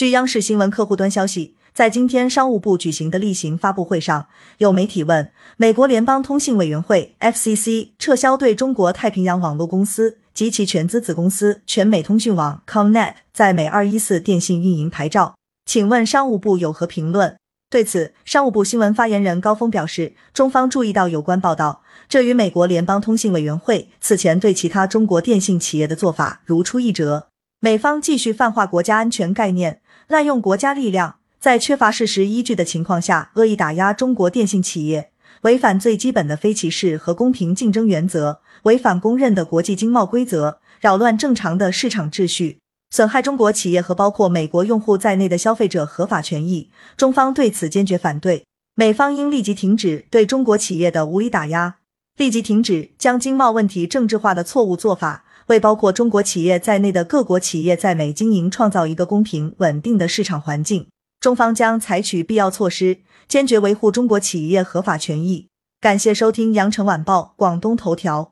据央视新闻客户端消息，在今天商务部举行的例行发布会上，有媒体问美国联邦通信委员会 （FCC） 撤销对中国太平洋网络公司及其全资子公司全美通讯网 （ComNet） 在美二一四电信运营牌照，请问商务部有何评论？对此，商务部新闻发言人高峰表示，中方注意到有关报道，这与美国联邦通信委员会此前对其他中国电信企业的做法如出一辙。美方继续泛化国家安全概念。滥用国家力量，在缺乏事实依据的情况下，恶意打压中国电信企业，违反最基本的非歧视和公平竞争原则，违反公认的国际经贸规则，扰乱正常的市场秩序，损害中国企业和包括美国用户在内的消费者合法权益。中方对此坚决反对，美方应立即停止对中国企业的无理打压，立即停止将经贸问题政治化的错误做法。为包括中国企业在内的各国企业在美经营创造一个公平稳定的市场环境，中方将采取必要措施，坚决维护中国企业合法权益。感谢收听羊城晚报广东头条。